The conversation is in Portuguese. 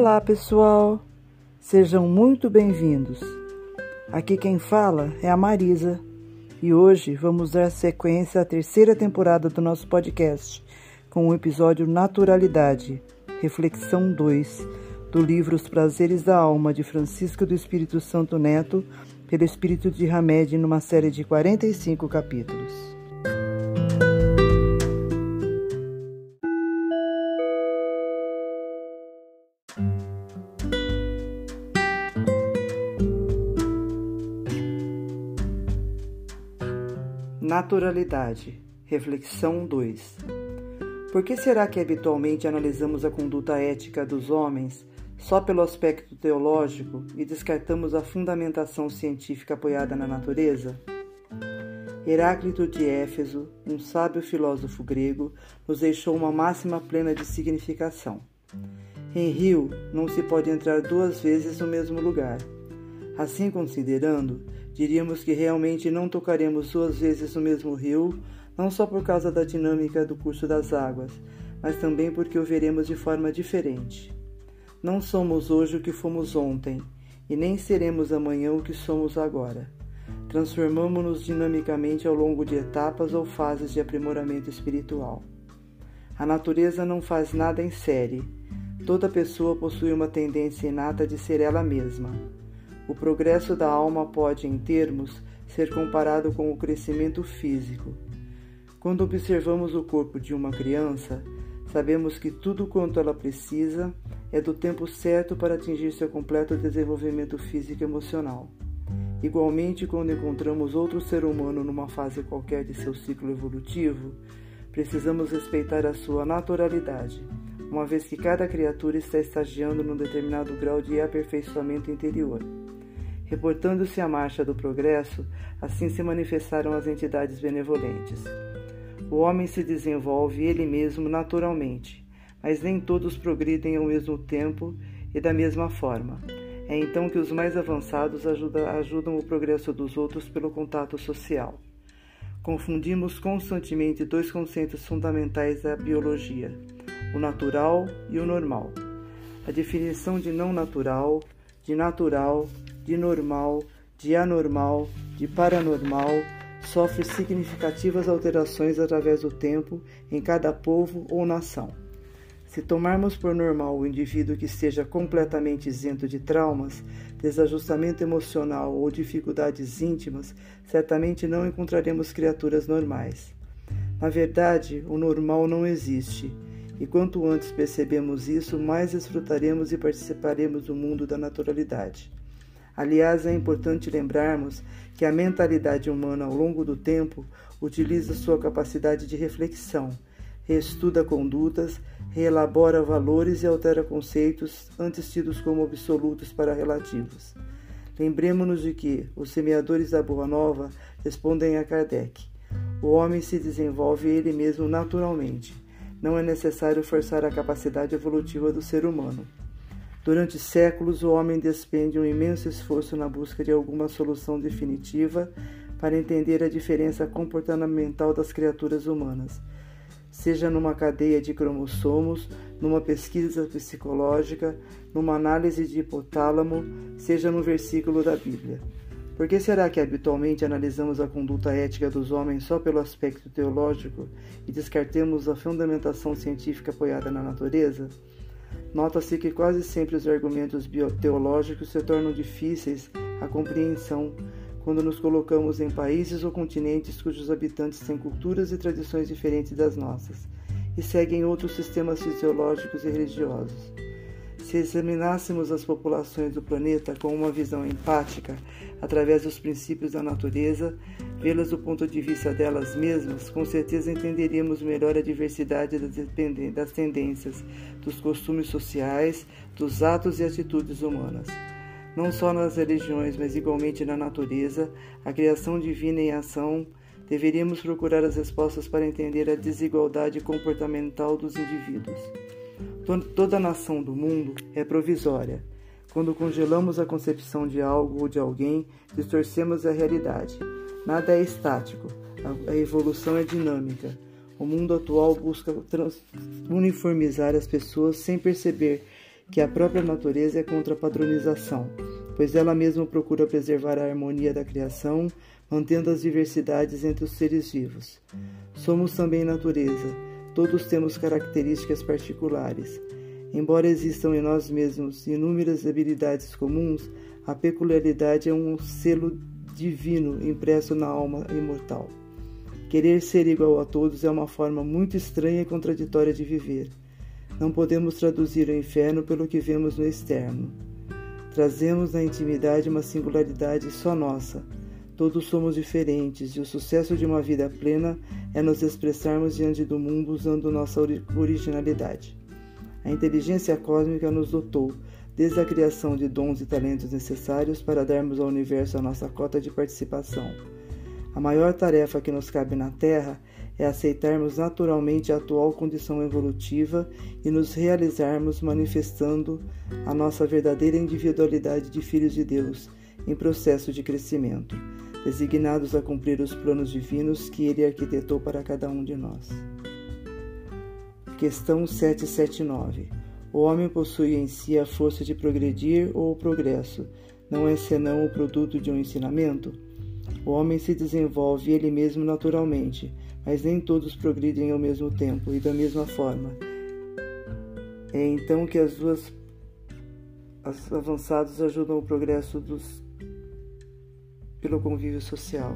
Olá, pessoal! Sejam muito bem-vindos. Aqui quem fala é a Marisa e hoje vamos dar sequência à terceira temporada do nosso podcast com o episódio Naturalidade, Reflexão 2, do livro Os Prazeres da Alma de Francisco do Espírito Santo Neto, pelo Espírito de Hamed, numa série de 45 capítulos. Naturalidade. Reflexão 2. Por que será que habitualmente analisamos a conduta ética dos homens só pelo aspecto teológico e descartamos a fundamentação científica apoiada na natureza? Heráclito de Éfeso, um sábio filósofo grego, nos deixou uma máxima plena de significação. Em rio não se pode entrar duas vezes no mesmo lugar. Assim considerando, diríamos que realmente não tocaremos duas vezes no mesmo rio, não só por causa da dinâmica do curso das águas, mas também porque o veremos de forma diferente. Não somos hoje o que fomos ontem, e nem seremos amanhã o que somos agora. Transformamos-nos dinamicamente ao longo de etapas ou fases de aprimoramento espiritual. A natureza não faz nada em série. Toda pessoa possui uma tendência inata de ser ela mesma. O progresso da alma pode, em termos, ser comparado com o crescimento físico. Quando observamos o corpo de uma criança, sabemos que tudo quanto ela precisa é do tempo certo para atingir seu completo desenvolvimento físico e emocional. Igualmente, quando encontramos outro ser humano numa fase qualquer de seu ciclo evolutivo, precisamos respeitar a sua naturalidade, uma vez que cada criatura está estagiando num determinado grau de aperfeiçoamento interior. Reportando-se a marcha do progresso, assim se manifestaram as entidades benevolentes. O homem se desenvolve ele mesmo naturalmente, mas nem todos progridem ao mesmo tempo e da mesma forma. É então que os mais avançados ajudam, ajudam o progresso dos outros pelo contato social. Confundimos constantemente dois conceitos fundamentais da biologia: o natural e o normal. A definição de não natural, de natural, de normal, de anormal, de paranormal, sofre significativas alterações através do tempo em cada povo ou nação. Se tomarmos por normal o indivíduo que esteja completamente isento de traumas, desajustamento emocional ou dificuldades íntimas, certamente não encontraremos criaturas normais. Na verdade, o normal não existe, e quanto antes percebemos isso, mais desfrutaremos e participaremos do mundo da naturalidade. Aliás, é importante lembrarmos que a mentalidade humana, ao longo do tempo, utiliza sua capacidade de reflexão, reestuda condutas, reelabora valores e altera conceitos antes tidos como absolutos para relativos. Lembremos-nos de que os semeadores da Boa Nova respondem a Kardec: o homem se desenvolve ele mesmo naturalmente. Não é necessário forçar a capacidade evolutiva do ser humano. Durante séculos, o homem despende um imenso esforço na busca de alguma solução definitiva para entender a diferença comportamental das criaturas humanas, seja numa cadeia de cromossomos, numa pesquisa psicológica, numa análise de hipotálamo, seja no versículo da Bíblia. Por que será que habitualmente analisamos a conduta ética dos homens só pelo aspecto teológico e descartemos a fundamentação científica apoiada na natureza? Nota-se que quase sempre os argumentos bioteológicos se tornam difíceis à compreensão quando nos colocamos em países ou continentes cujos habitantes têm culturas e tradições diferentes das nossas e seguem outros sistemas fisiológicos e religiosos. Se examinássemos as populações do planeta com uma visão empática, através dos princípios da natureza, vê-las do ponto de vista delas mesmas, com certeza entenderíamos melhor a diversidade das tendências, dos costumes sociais, dos atos e atitudes humanas. Não só nas religiões, mas igualmente na natureza, a criação divina em ação, deveríamos procurar as respostas para entender a desigualdade comportamental dos indivíduos. Toda nação do mundo é provisória. Quando congelamos a concepção de algo ou de alguém, distorcemos a realidade. Nada é estático, a evolução é dinâmica. O mundo atual busca uniformizar as pessoas sem perceber que a própria natureza é contra a padronização, pois ela mesma procura preservar a harmonia da criação, mantendo as diversidades entre os seres vivos. Somos também natureza, todos temos características particulares. Embora existam em nós mesmos inúmeras habilidades comuns, a peculiaridade é um selo divino impresso na alma imortal. Querer ser igual a todos é uma forma muito estranha e contraditória de viver. Não podemos traduzir o inferno pelo que vemos no externo. Trazemos na intimidade uma singularidade só nossa. Todos somos diferentes e o sucesso de uma vida plena é nos expressarmos diante do mundo usando nossa originalidade. A inteligência cósmica nos dotou, desde a criação de dons e talentos necessários para darmos ao universo a nossa cota de participação. A maior tarefa que nos cabe na Terra é aceitarmos naturalmente a atual condição evolutiva e nos realizarmos manifestando a nossa verdadeira individualidade de filhos de Deus em processo de crescimento, designados a cumprir os planos divinos que Ele arquitetou para cada um de nós. Questão 779. O homem possui em si a força de progredir ou o progresso, não é senão o produto de um ensinamento? O homem se desenvolve ele mesmo naturalmente, mas nem todos progridem ao mesmo tempo e da mesma forma. É então que as duas as avançados ajudam o progresso dos pelo convívio social.